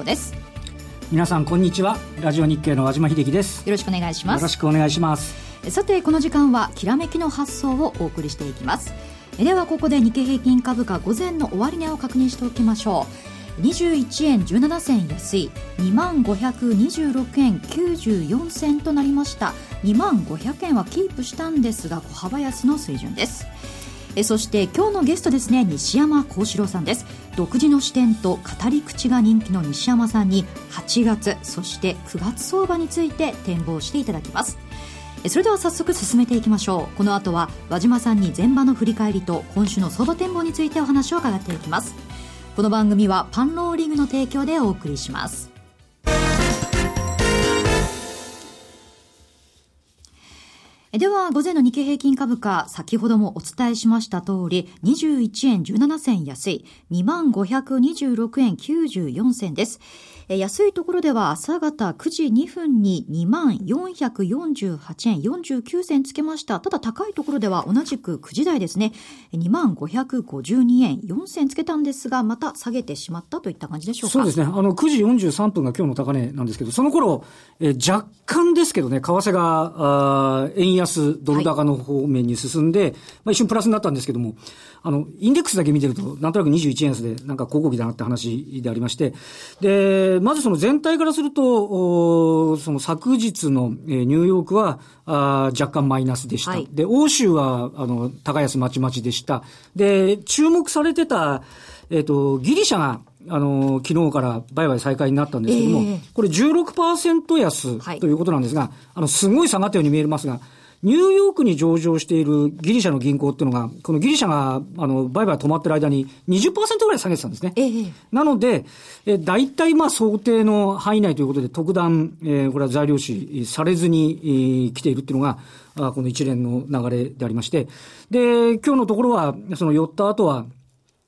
子です。皆さんこんにちは。ラジオ日経の和島秀樹です。よろしくお願いします。よろしくお願いします。さてこの時間はきらめきの発想をお送りしていきます。ではここで日経平均株価午前の終値を確認しておきましょう。21円17銭安い。2万526円94銭となりました。2万500円はキープしたんですが小幅安の水準ですえそして今日のゲストですね西山幸四郎さんです。独自の視点と語り口が人気の西山さんに8月そして9月相場について展望していただきます。それでは早速進めていきましょう。この後は和島さんに前場の振り返りと今週の相場展望についてお話を伺っていきます。この番組はパンローリングの提供でお送りします。では、午前の日経平均株価、先ほどもお伝えしました通り、21円17銭安い、2526円94銭です。安いところでは朝方9時2分に2万448円49銭つけました。ただ高いところでは同じく9時台ですね。2万552円4銭つけたんですが、また下げてしまったといった感じでしょうか。そうですね。あの、9時43分が今日の高値なんですけど、その頃、え若干ですけどね、為替が、あ円安、ドル高の方面に進んで、はい、まあ一瞬プラスになったんですけども、あの、インデックスだけ見てると、なんとなく21円安で、なんか広告だなって話でありまして、で、まずその全体からすると、その昨日の、えニューヨークはあ若干マイナスでした。はい、で、欧州は、あの、高安まちまちでした。で、注目されてた、えっ、ー、と、ギリシャが、あの、昨日から売買再開になったんですけども、えー、これ16%安ということなんですが、はい、あの、すごい下がったように見えますが、ニューヨークに上場しているギリシャの銀行っていうのが、このギリシャが、あの、売買止まってる間に20%ぐらい下げてたんですね。ええ、なので、え、大体まあ想定の範囲内ということで特段、えー、これは材料視されずに、えー、来ているっていうのが、あこの一連の流れでありまして、で、今日のところは、その寄った後は、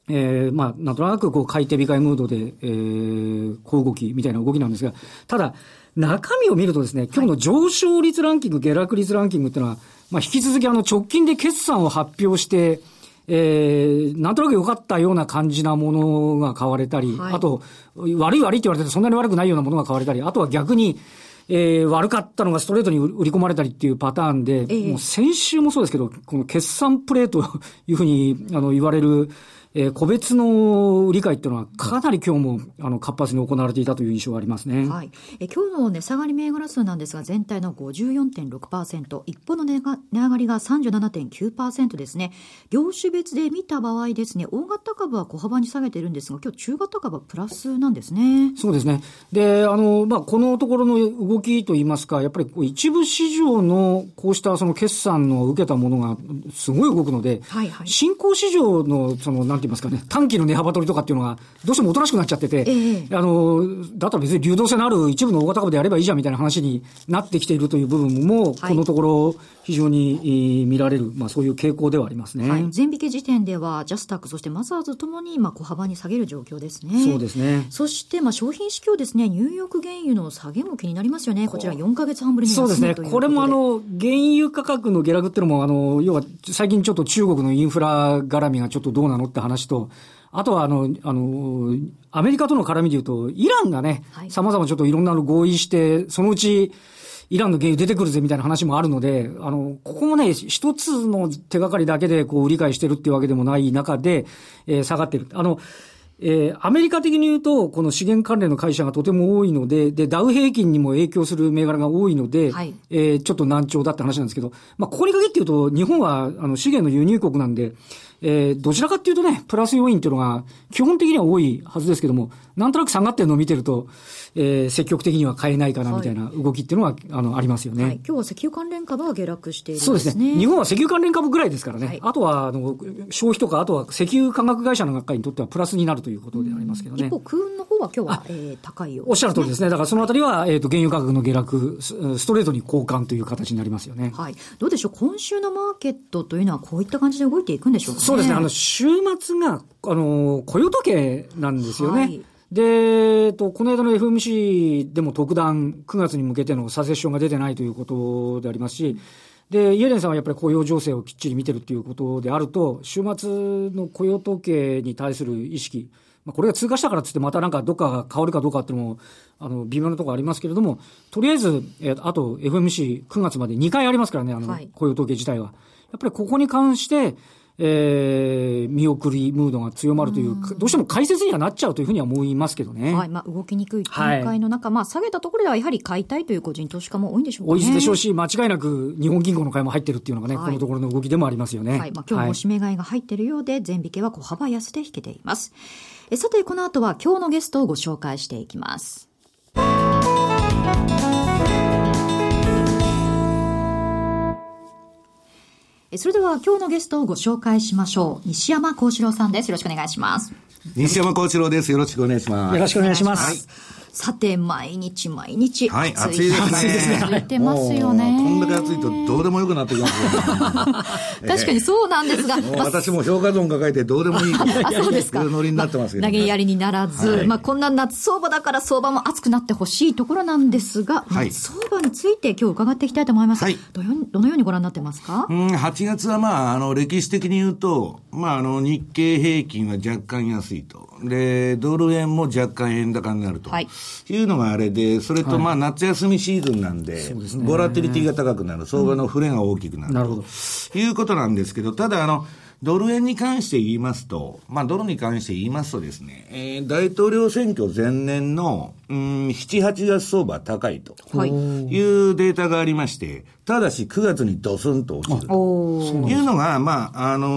えー、まあ、なんとなくこう、買い手控えムードで、えー、小動きみたいな動きなんですが、ただ、中身を見るとですね、今日の上昇率ランキング、下落率ランキングっていうのは、まあ、引き続きあの直近で決算を発表して、えー、なんとなく良かったような感じなものが買われたり、はい、あと、悪い悪いって言われてそんなに悪くないようなものが買われたり、あとは逆に、えー、悪かったのがストレートに売り込まれたりっていうパターンで、えー、もう先週もそうですけど、この決算プレーというふうにあの言われる、えー、個別の理解っていうのはかなり今日もあの活発に行われていたという印象がありますね。はい。え今日の値下がり銘柄数なんですが、全体の54.6%、一方の値が値上がりが37.9%ですね。業種別で見た場合ですね、大型株は小幅に下げてるんですが、今日中型株はプラスなんですね。そうですね。で、あの、まあ、このところの動きといいますか、やっぱり一部市場のこうしたその決算の受けたものがすごい動くので、はいはい、新興市場のその、なんて言いますかね、短期の値幅取りとかっていうのが、どうしてもおとなしくなっちゃってて、ええ、あの、だったら別に流動性のある一部の大型株でやればいいじゃんみたいな話になってきているという部分も、このところ、非常に見られる、まあそういう傾向ではありますね。はい、前引け時点では、ジャスタック、そしてマザーズともに、まあ小幅に下げる状況ですね。そうですね。そして、まあ商品市況ですね、ニューヨーク原油の下げも気になりますよね。こちら4か月半ぶりにそうですね。これもあの、原油価格の下落っていうのも、あの、要は最近ちょっと中国のインフラ絡みがちょっとどうなのって話と、あとは、あの、あの、アメリカとの絡みで言うと、イランがね、様々ちょっといろんなの合意して、そのうち、イランの原油出てくるぜみたいな話もあるので、あの、ここもね、一つの手がかりだけでこう理解してるっていうわけでもない中で、えー、下がってる。あの、えー、アメリカ的に言うと、この資源関連の会社がとても多いので、で、ダウ平均にも影響する銘柄が多いので、はい、えー、ちょっと難聴だって話なんですけど、まあ、ここに限って言うと、日本は、あの、資源の輸入国なんで、えー、どちらかっていうとね、プラス要因っていうのが基本的には多いはずですけども、なんとなく下がってるのを見てると、えー、積極的には買えないかなみたいな動きっていうのは、はい、あの、ありますよね、はい。今日は石油関連株は下落している、ね、そうですね。日本は石油関連株ぐらいですからね。はい、あとは、あの、消費とか、あとは石油化学会社の学会にとってはプラスになるということでありますけどね。一方、空運の方は今日は、えー、高いよおっしゃる通りですね。だからそのあたりは、えっ、ー、と、原油価格の下落、ストレートに交換という形になりますよね。はい。どうでしょう、今週のマーケットというのはこういった感じで動いていくんでしょうか、ね、そうですね。あの、週末が、あの、雇用時計なんですよね。はいで、えっと、この間の FMC でも特段9月に向けてのサセッションが出てないということでありますし、で、イエレンさんはやっぱり雇用情勢をきっちり見てるっていうことであると、週末の雇用統計に対する意識、まあ、これが通過したからっつって、またなんかどっかが変わるかどうかっていうのも、あの、微妙なところありますけれども、とりあえず、えー、あと FMC9 月まで2回ありますからね、あの、雇用統計自体は。やっぱりここに関して、えー、見送りムードが強まるという、うどうしても解説にはなっちゃうというふうには思いますけどね。はい。まあ、動きにくい展開の中、はい、まあ、下げたところではやはり買いたいという個人投資家も多いんでしょうかね。多いでしょうし、間違いなく日本銀行の買いも入ってるっていうのがね、はい、このところの動きでもありますよね。はい。まあ、今日も締め買いが入っているようで、全引けは小幅安で引けています。えさて、この後は今日のゲストをご紹介していきます。それでは今日のゲストをご紹介しましょう。西山幸四郎さんです。よろしくお願いします。西山幸四郎です。よろしくお願いします。よろしくお願いします。はいさて、毎日毎日、はい、暑いですね。暑いですね。言ってますよね。こんだけ暑いとどうでもよくなってきますよ、確かにそうなんですが。私も評価損抱えてどうでもいい。あ、そうですか。ノリになってますけど、投げやりにならず、まあこんな夏相場だから相場も熱くなってほしいところなんですが、夏相場について今日伺っていきたいと思います。はい、どどのようにご覧になってますか？うん、8月はまあ、あの、歴史的に言うと、まあ、あの、日経平均は若干安いと。で、ドル円も若干円高になると。はい。いうのがあれで、それとまあ、夏休みシーズンなんで、はい、ボラティリティが高くなる、相場の振れが大きくなる。なるほど。いうことなんですけど、ただあの、ドル円に関して言いますと、まあ、ドルに関して言いますとですね、えー、大統領選挙前年の、うん、7、8月相場高いとい。うデータがありまして、ただし9月にドスンと落ちるというのが、まあ、あの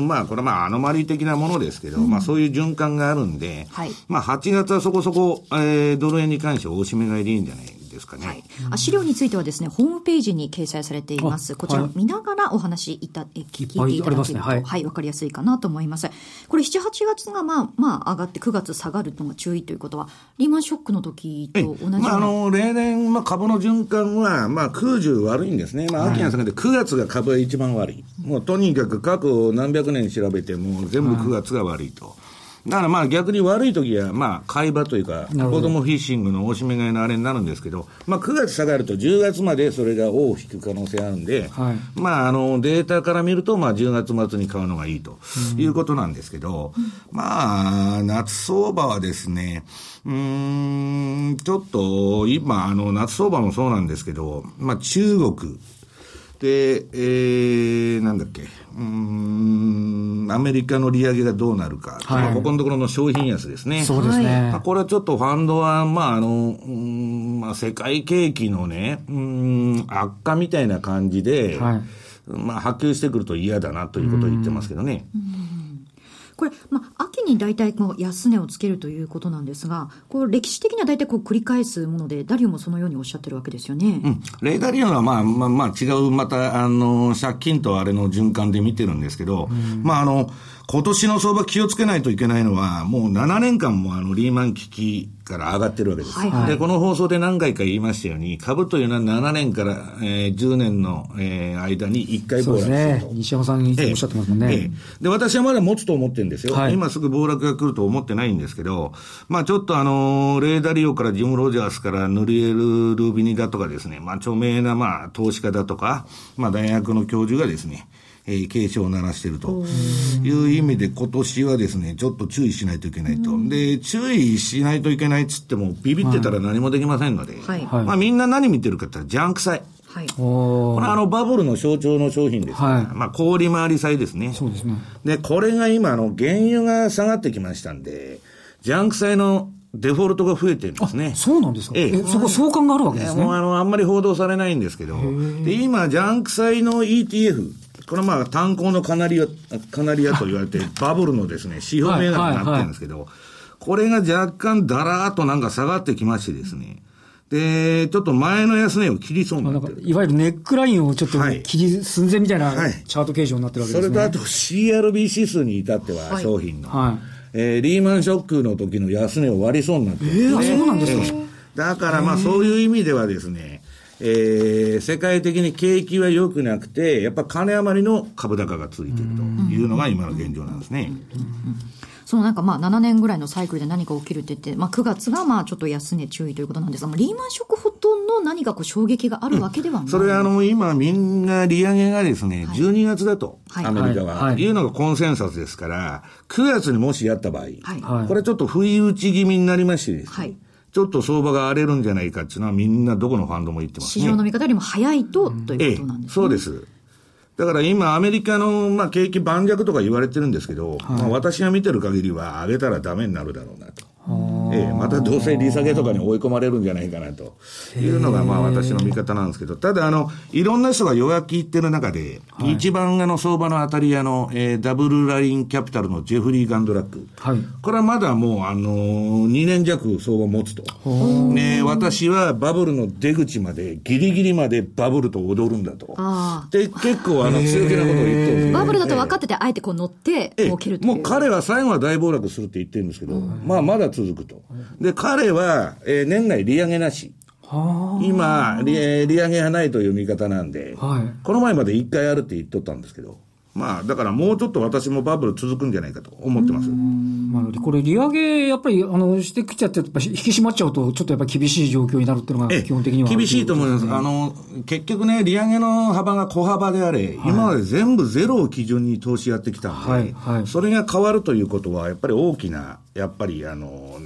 ー、まあ、これはまあ、アノマリ的なものですけど、うん、まあ、そういう循環があるんで、はい、まあ、8月はそこそこ、えー、ドル円に関して大締め買いでいいんじゃないですかね。はい、あ資料についてはですね、ホームページに掲載されています。こちら見ながらお話いた、聞いていただけると、ね、はい、はい、わかりやすいかなと思います。これ7、8月がまあ、まあ上がって9月下がるのが注意ということは、リーマンショックの時と同じまあ、あの、例年、まあ株の循環は、まあ空中悪いんですね。まあ秋が下がって9月が株が一番悪い。もうとにかく過去何百年調べても全部9月が悪いと。だからまあ逆に悪い時は、まあ、買い場というか、子供フィッシングの大しめ買いのあれになるんですけど、まあ9月下がると10月までそれが尾を引く可能性あるんで、はい、まああのデータから見ると、まあ10月末に買うのがいいということなんですけど、うん、まあ、夏相場はですね、うん、ちょっと今、あの夏相場もそうなんですけど、まあ中国、で、えー、なんだっけ、うん、アメリカの利上げがどうなるか、はい、ここのところの商品安ですね。そうですね。まあ、これはちょっとファンドは、まあ、あの、うんまあ、世界景気のね、うん、悪化みたいな感じで、はい、まあ、波及してくると嫌だなということを言ってますけどね。うんこれ、まあ、秋に大体こう安値をつけるということなんですが、これ歴史的には大体こう繰り返すもので、ダリオもそのようにおっしゃってるわけですよね。うん。レイダリオはまあ、まあ、まあ、違う、また、あの、借金とあれの循環で見てるんですけど、まあ、あの、今年の相場気をつけないといけないのは、もう7年間もあのリーマン危機から上がってるわけです。はいはい、で、この放送で何回か言いましたように、株というのは7年から、えー、10年の、えー、間に1回暴落すると。ね。西山さんいつもおっしゃってますもんね、えーえー、で、私はまだ持つと思ってるんですよ、はい。今すぐ暴落が来ると思ってないんですけど、まあちょっとあのー、レーダリオからジム・ロジャースからヌリエル・ルービニだとかですね、まあ著名なまあ投資家だとか、まあ大学の教授がですね、えー、警鐘を鳴らしているという意味で、今年はですね、ちょっと注意しないといけないと。で、注意しないといけないっつっても、ビビってたら何もできませんので、はい、まあみんな何見てるかって言ったら、ジャンク債。はい、これあのバブルの象徴の商品ですから、はい、まあ氷回り債ですね。そうですね。で、これが今、あの、原油が下がってきましたんで、ジャンク債のデフォルトが増えてるんですね。そうなんですか？ええ。そこ相関があるわけですね。もうあの、あんまり報道されないんですけど、で、今、ジャンク債の ETF、これはまあ炭鉱のカナリア、カナリアと言われて、バブルのですね、指標銘柄になってるんですけど、これが若干だらーっとなんか下がってきましてですね、で、ちょっと前の安値を切りそうになってる。いわゆるネックラインをちょっと切り寸前みたいなチャート形状になってるわけですね。それとあと CRB 指数に至っては商品の、はい、えー、リーマンショックの時の安値を割りそうになってる、ね。えー、そうなんですか、えー、だからまあそういう意味ではですね、えー、世界的に景気は良くなくて、やっぱ金余りの株高が続いているというのが今の現状なんですね。そのなんかまあ7年ぐらいのサイクルで何か起きるって言って、まあ9月がまあちょっと安値注意ということなんですが、リーマンショックほとんど何かこう衝撃があるわけではない、うん、それはあの今みんな利上げがですね、はい、12月だと、はい、アメリカは、はい、い。うのがコンセンサスですから、9月にもしやった場合、はい、これちょっと不意打ち気味になりましてですね、はいちょっと相場が荒れるんじゃないかっていうのはみんなどこのファンドも言ってます、ね、市場の見方よりも早いと、ということなんですね。そうです。だから今、アメリカの、まあ、景気盤石とか言われてるんですけど、はい、まあ、私が見てる限りは、上げたらダメになるだろうなと。ええ、またどうせ利下げとかに追い込まれるんじゃないかなと。いうのがまあ私の見方なんですけど、ただあの、いろんな人が弱気言ってる中で、はい、一番あの相場の当たり屋の、えー、ダブルラインキャピタルのジェフリー・ガンドラック。はい、これはまだもうあのー、2年弱相場持つと。ね、私はバブルの出口まで、ギリギリまでバブルと踊るんだと。で、結構あの強気なことを言ってるんですバブルだと分かってて、あえてこう乗って、儲けるという。もう彼は最後は大暴落するって言ってるんですけど、まあまだ続くと。で、彼は、えー、年内利上げなし。今利、利上げがないという見方なんで、はい、この前まで1回あるって言っとったんですけど、まあ、だからもうちょっと私もバブル続くんじゃないかと思ってます。まあ、これ、利上げ、やっぱり、あの、してきちゃって、やっぱ引き締まっちゃうと、ちょっとやっぱり厳しい状況になるっていうのが、基本的には。厳しいと思います。あの、結局ね、利上げの幅が小幅であれ、はい、今まで全部ゼロを基準に投資やってきたんで、はいはい、それが変わるということは、やっぱり大きな、やっぱり、あの、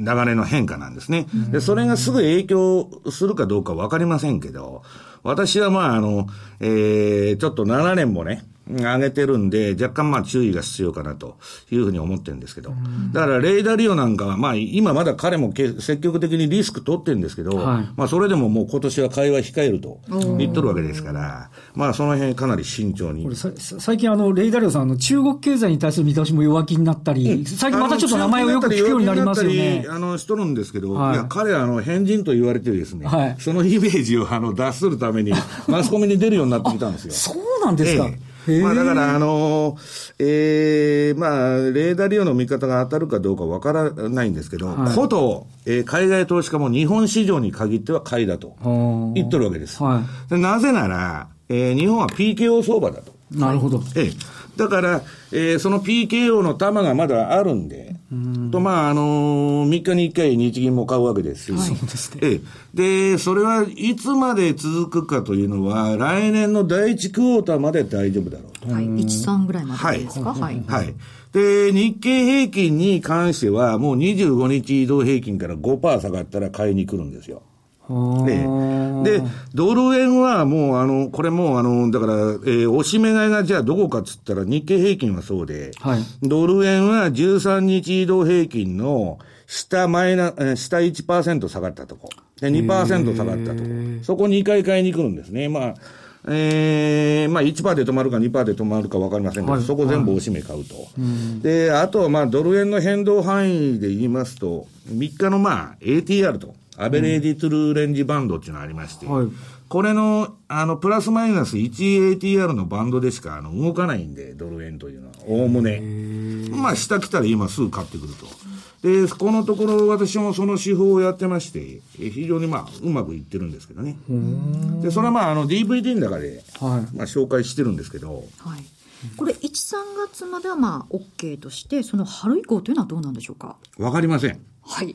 流れの変化なんですね。で、それがすぐ影響するかどうかわかりませんけど、私はまあ、あの、えー、ちょっと7年もね、上げてるんで、若干まあ注意が必要かなというふうに思ってるんですけど、だからレイダーリオなんかは、まあ今まだ彼も積極的にリスク取ってるんですけど、はい、まあそれでももう今年は会話控えると言っとるわけですから、まあその辺かなり慎重に。最近あの、レイダーリオさん、あの中国経済に対する見通しも弱気になったり、最近またちょっと名前をよく聞くようになりますよね。あの、しとるんですけど、はい、いや、彼はあの、変人と言われてですね、はい、そのイメージをあの、脱するために、マスコミに出るようになってきたんですよ。そうなんですか。ええまあだから、あのええー、まあ、レーダー利用の見方が当たるかどうかわからないんですけど、はい、こと、えー、海外投資家も日本市場に限っては買いだと言ってるわけです。はい、なぜなら、えー、日本は PKO 相場だと。なるほど。ええだから、えー、その PKO の玉がまだあるんで、んと、まあ、あのー、3日に1回日銀も買うわけですし、はい、そうですね。ええ。で、それはいつまで続くかというのは、来年の第1クォーターまで大丈夫だろうと。はい。1、3ぐらいまでですか？はい。はい。で、日経平均に関しては、もう25日移動平均から5%下がったら買いに来るんですよ。で、で、ドル円はもう、あの、これもう、あの、だから、えー、押し目買いがじゃあどこかっつったら日経平均はそうで、はい、ドル円は13日移動平均の下マイナ、下1%下がったとこ。で、2%下がったとこ。そこ2回買いに来るんですね。まあ、えー、まあ1%で止まるか2%で止まるか分かりませんけど、はい、そこ全部押し目買うと。はい、で、あとはまあドル円の変動範囲で言いますと、3日のまあ ATR と。アベレージトゥルーレンジバンドっていうのがありまして、はい、これの、あの、プラスマイナス 1ATR のバンドでしか、あの、動かないんで、ドル円というのは、おおむね。まあ、下来たら今すぐ買ってくると。で、このところ私もその手法をやってまして、非常にまあ、うまくいってるんですけどね。で、それはまあ、あの、DVD の中で、はい、まあ、紹介してるんですけど、はい。これ、1、3月まではまあ、OK として、その春以降というのはどうなんでしょうか？わかりません。はい。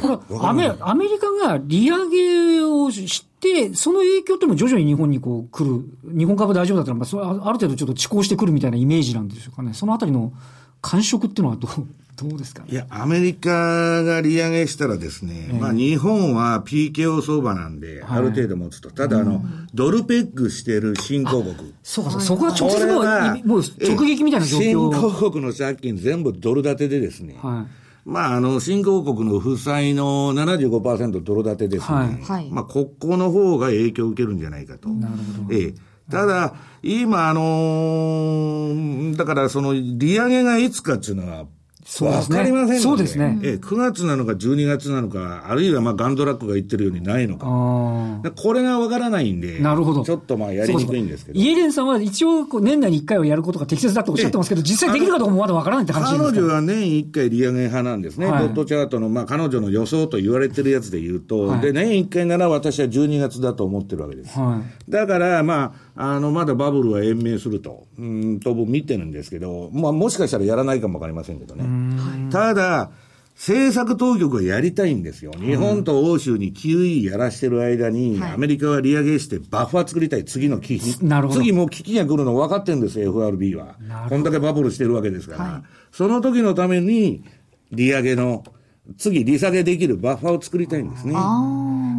これ アメ、アメリカが利上げをして、その影響っていうのも徐々に日本にこう来る、日本株大丈夫だったら、まあ、それある程度ちょっと遅行してくるみたいなイメージなんでしょうかね。そのあたりの感触っていうのはどう どうですか、ね、いや、アメリカが利上げしたらですね、えー、まあ日本は PKO 相場なんで、ある程度持つと。はい、ただ、あの、ドルペックしてる新興国。そうか、そこは直接もう、もう直撃みたいな状況。新興国の借金全部ドル建てでですね、はいまあ、あの、新興国の負債の75%ドル建てですね。はい。まあ、ここの方が影響を受けるんじゃないかと。なるほど。ええ。ただ、今、あのー、だからその、利上げがいつかっていうのは、わそうですね。かりませんので。そうですね。ええ、9月なのか12月なのか、あるいはまあガンドラックが言ってるようにないのか。あでこれがわからないんで、なるほど。ちょっとまあやりにくいんですけど。イエレンさんは一応、こう年内に1回はやることが適切だとおっしゃってますけど、実際できるかどうかもまだわからないって話彼ですか？女は年1回利上げ派なんですね、はい。ドットチャートの、まあ、彼女の予想と言われてるやつで言うと、はい。で年1回なら私は12月だと思ってるわけです。はだから、まあ、あのまだバブルは延命すると、うんと僕見てるんですけど、まあ、もしかしたらやらないかもわかりませんけどね。ただ、政策当局がやりたいんですよ。日本と欧州に QE やらしてる間に、はいアメリカは利上げしてバッファー作りたい、次の危機。なるほど次もう危機が来るの分かってるんですよ、FRB は。こんだけバブルしてるわけですから。はいその時のために、利上げの、次利下げできるバッファーを作りたいんですね。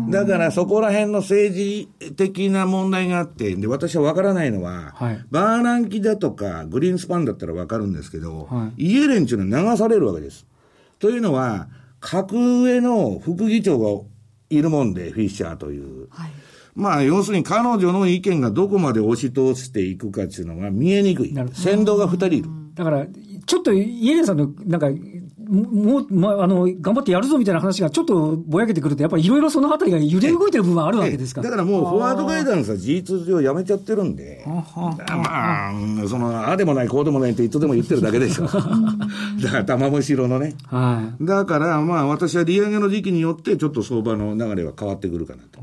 だからそこら辺の政治的な問題があって、で、私は分からないのは、はいバーランキだとかグリーンスパンだったら分かるんですけど、はイエレンっていうのは流されるわけです。というのは、格上の副議長がいるもんで、フィッシャーという。はい。まあ、要するに彼女の意見がどこまで押し通していくかっていうのが見えにくい先導が二人いる。だから、ちょっとイエレンさんの、なんか、もう、まあ、あの、頑張ってやるぞみたいな話がちょっとぼやけてくると、やっぱりいろいろそのあたりが揺れ動いてる部分はあるわけですかだからもうフォワードガイダンスは事実上やめちゃってるんで、まあ、その、ああでもない、こうでもないっていつでも言ってるだけでしょ。だから玉虫色のね。はだからまあ私は利上げの時期によってちょっと相場の流れは変わってくるかなと。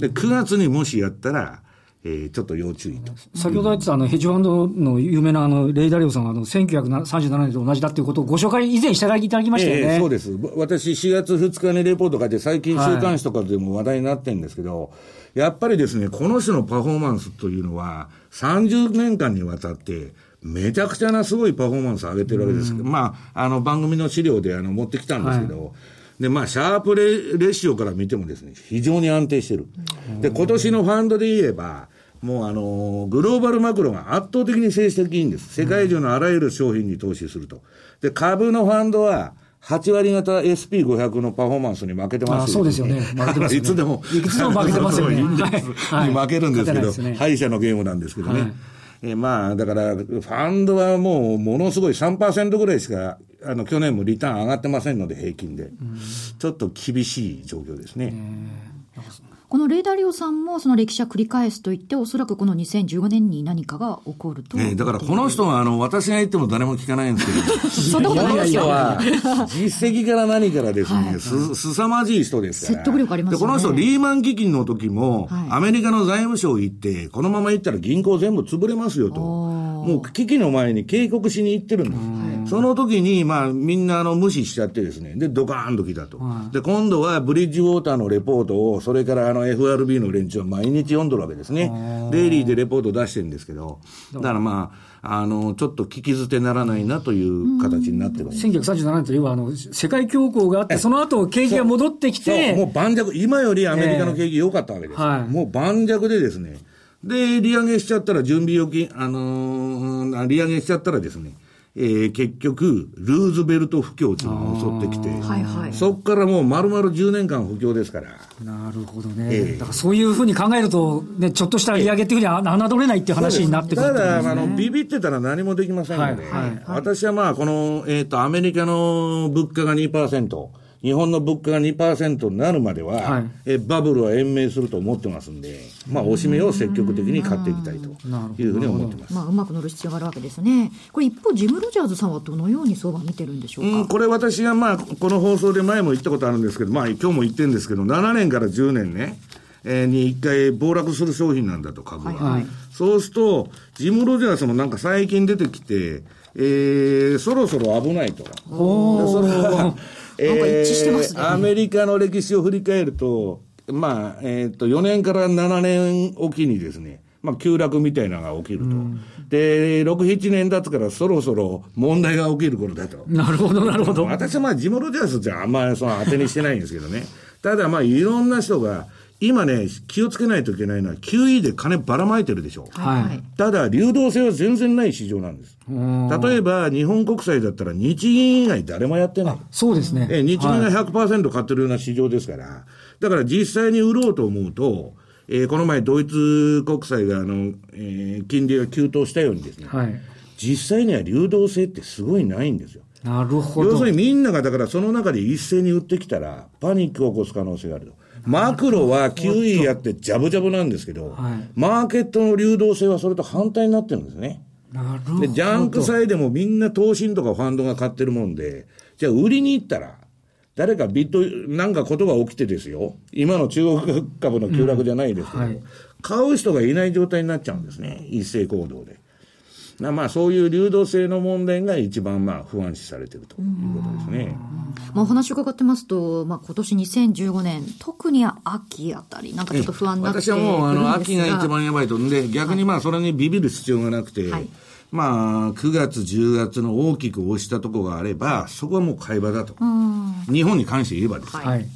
で、9月にもしやったら、えーちょっと要注意と。い。先ほど言ってたあの、ヘッジファンドの有名なあの、レイダリオさんがあの、1937年と同じだっていうことをご紹介以前していただきましたよね。ええそうです。私、4月2日にレポート書いて、最近週刊誌とかでも話題になってるんですけど、やっぱりですね、この人のパフォーマンスというのは、30年間にわたって、めちゃくちゃなすごいパフォーマンスを上げてるわけですけど、まあ、あの、番組の資料であの持ってきたんですけど、で、まあ、シャープレレシオから見てもですね、非常に安定してる。で、今年のファンドで言えば、もうあのグローバルマクロが圧倒的に成績いいんです。世界中のあらゆる商品に投資すると。で、株のファンドは、8割型 SP500 のパフォーマンスに負けてますあそうですよね負けてますよねいつでも。いくつでも負けてますよね そうインデックスに負けるんですけど、はいね敗者のゲームなんですけどね。はいえまあ、だから、ファンドはもう、ものすごい3%ぐらいしか、あの、去年もリターン上がってませんので、平均で。ちょっと厳しい状況ですね。このレーダーリオさんもその歴史は繰り返すと言って、おそらくこの2015年に何かが起こると。ね、だからこの人は、あの、私が言っても誰も聞かないんですけど、そんなことないですよ。この人は、実績から何からですね、す、すさまじい人ですから。説得力ありますよねで、この人、リーマン基金の時も、はいアメリカの財務省行って、このまま行ったら銀行全部潰れますよと。もう危機の前に警告しに行ってるんです。その時に、まあ、みんなあの無視しちゃってですね、で、ドカーンと来たと。で、今度はブリッジウォーターのレポートを、それからあの FRB の連中は毎日読んどるわけですね。デイリーでレポート出してるんですけど、だからまあ、あの、ちょっと聞き捨てならないなという形になってるわけです。1937年といえば、あの、世界恐慌があって、その後、景気が戻ってきそう、もうて、盤石、今よりアメリカの景気良かったわけです。ええ。はい。もう盤石でですね。で、利上げしちゃったら、準備預金、あのー利上げしちゃったらですね、えー結局、ルーズベルト不況っていうのが襲ってきて、はいはい。そっからもう丸々10年間不況ですから、なるほどええ。ね。だからそういうふうに考えると、ね、ちょっとした利上げっていうふうには侮れないっていう話になってくるただ、あねの、ビビってたら何もできませんので、はいはい。私はまあ、この、えっ、と、アメリカの物価が2%、日本の物価が2%になるまでは、はいえバブルは延命すると思ってますんで、まあ、おしめを積極的に買っていきたいというふうに思ってます。まあ、うまく乗る必要があるわけですね。これ一方、ジム・ロジャーズさんはどのように相場見てるんでしょうか？うん、これ私がまあ、この放送で前も言ったことあるんですけど、まあ、今日も言ってるんですけど、7年から10年ね、えーに1回暴落する商品なんだと、株は。はいはいそうすると、ジム・ロジャースもなんか最近出てきて、えー、そろそろ危ないと。それは、なんか一致してますねアメリカの歴史を振り返ると、まあ、えっ、と、4年から7年おきにですね、まあ、急落みたいなのが起きると。で、6、7年経つからそろそろ問題が起きる頃だと。なるほど、なるほど。私はまあ、ジム・ロジャースじゃあんまりその当てにしてないんですけどね。ただまあ、いろんな人が、今ね、気をつけないといけないのは、QE で金ばらまいてるでしょ。はいはいただ、流動性は全然ない市場なんです。例えば、日本国債だったら日銀以外誰もやってない。そうですね。え日銀がはい100%買ってるような市場ですから、だから実際に売ろうと思うと、えーこの前ドイツ国債があの、えー金利が急騰したようにですね、はい。実際には流動性ってすごいないんですよ。なるほど。要するにみんながだからその中で一斉に売ってきたら、パニックを起こす可能性があると。マクロは QE やってジャブジャブなんですけど、はいマーケットの流動性はそれと反対になってるんですね。なるほど。で、ジャンク債でもみんな投信とかファンドが買ってるもんで、じゃあ売りに行ったら、誰かビット、なんかことが起きてですよ。今の中国株の急落じゃないですけど、うんはい買う人がいない状態になっちゃうんですね。一斉行動で。なまあそういう流動性の問題が一番まあ不安視されているということですね。まあ、お話伺ってますと、まあ、今年2015年、特に秋あたり、なんかちょっと不安になって私はもう、あの、秋が一番やばいと。んで、逆にまあ、それにビビる必要がなくて、はいまあ、9月、10月の大きく押したところがあれば、そこはもう買い場だと。日本に関して言えばですはい。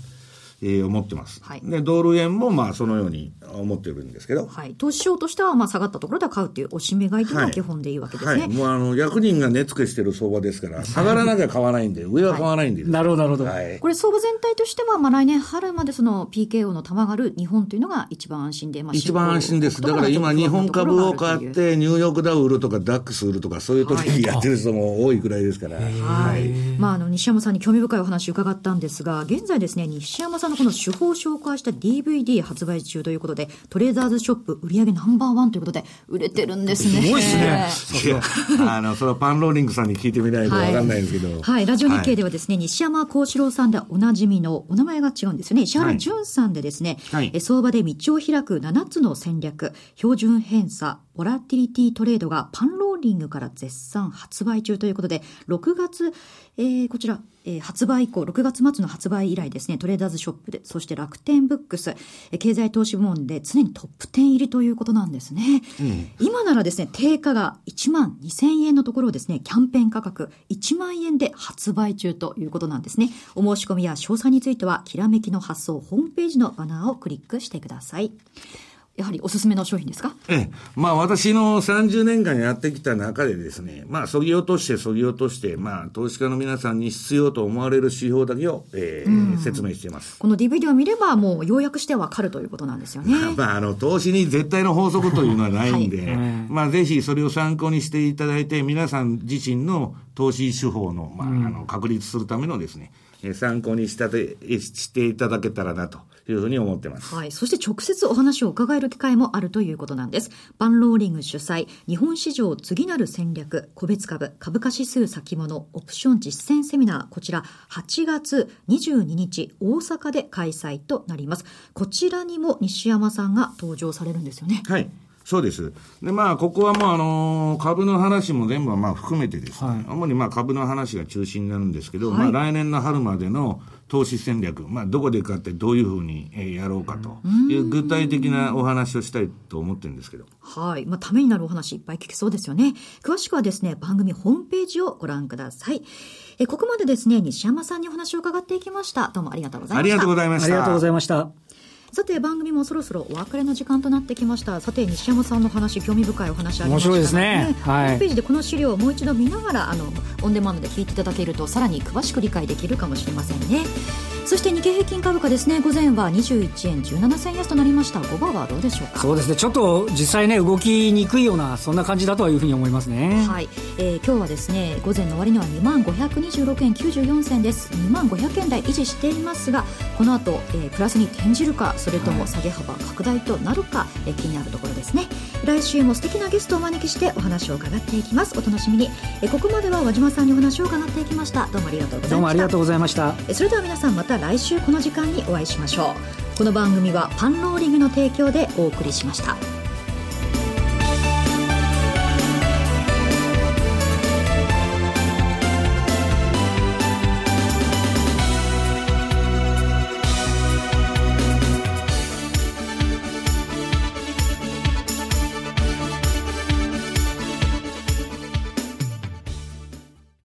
えー思ってます。はいで、ドル円もまあ、そのように思ってるんですけど、はい、投資商としては、まあ、下がったところでは買うっていう、おしめ買いというのが基本でいいわけですね。はい。もうあの、役人が値付けしてる相場ですから、下がらなきゃ買わないんで、上は買わないんで、なるほど、なるほど。はい。これ、相場全体としては、まあ、来年春までその PKO の玉がある日本というのが一番安心で、まあ、一番安心です。だから今、日本株を買っ、て、ニューヨークダウ売るとか、ダックス売るとか、そういう取引やってる人も多いくらいですから。はい。まあ、あの、西山さんに興味深いお話伺ったんですが、現在ですね、西山さんのこの手法を紹介した DVD 発売中ということで、トレーダーズショップ売上ナンバーワンということで、売れてるんですね。すごいですね。いや、あの、それはパンローリングさんに聞いてみないとわかんないんですけど。はい、ラジオ日経で。ではですね、西山幸四郎さんでおなじみのお名前が違うんですよね。石原淳さんでですね、はいえ相場で道を開く7つの戦略、標準偏差、ボラティリティトレードがパンローリングから絶賛発売中ということで、6月、えーこちら、えー発売以降、6月末の発売以来ですね、トレーダーズショップで、そして楽天ブックス、えー経済投資部門で常にトップ10入りということなんですね。今ならですね、定価が1万2000円のところをですね、キャンペーン価格1万円で発売中ということなんですね。お申し込みや詳細については、きらめきの発送ホームページのバナーをクリックしてください。やはりおすすめの商品ですか？ええ。まあ私の30年間やってきた中でですね、まあそぎ落としてそぎ落として、まあ投資家の皆さんに必要と思われる指標だけを、えー説明しています。この DVD を見ればもう要約してわかるということなんですよね。まあ、あの、投資に絶対の法則というのはないんで、はいまあ、ぜひそれを参考にしていただいて、皆さん自身の投資手法の、まあ、あの、確立するためのですね、えー参考にしたて、えしていただけたらなというふうに思ってます。はい。そして直接お話を伺える機会もあるということなんです。バンローリング主催、日本市場次なる戦略、個別株、株価指数先物、オプション実践セミナー、こちら8月22日、大阪で開催となります。こちらにも西山さんが登場されるんですよね。はい。そうです。で、まあ、ここはもう、あのー株の話も全部まあ含めてですね、はい主にまあ株の話が中心になるんですけど、はいまあ来年の春までの投資戦略、まあどこで買ってどういうふうにえーやろうかという具体的なお話をしたいと思ってるんですけど。はい。まあ、ためになるお話いっぱい聞けそうですよね。詳しくはですね、番組ホームページをご覧ください。え、ここまでですね、西山さんにお話を伺っていきました。どうもありがとうございました。ありがとうございました。ありがとうございました。さて番組もそろそろお別れの時間となってきました。さて西山さんの話興味深いお話ありました面白いですね。はい。ホームページでこの資料をもう一度見ながらあのオンデマンドで聞いていただけるとさらに詳しく理解できるかもしれませんねそして日経平均株価ですね。午前は21円17銭安となりました。午後はどうでしょうか？そうですね。ちょっと実際ね、動きにくいような、そんな感じだというふうに思いますね。はい、えー今日はですね午前の終値は2万526円94銭です。2万500円台維持していますがこの後、えープラスに転じるかそれとも下げ幅拡大となるか、えー気になるところですね。来週も素敵なゲストをお招きしてお話を伺っていきます。お楽しみに、えーここまでは和島さんにお話を伺っていきました。どうもありがとうございました。どうもありがとうございました。えそれでは皆さんまた来週この時間にお会いしましょう。この番組はパンローリングの提供でお送りしました。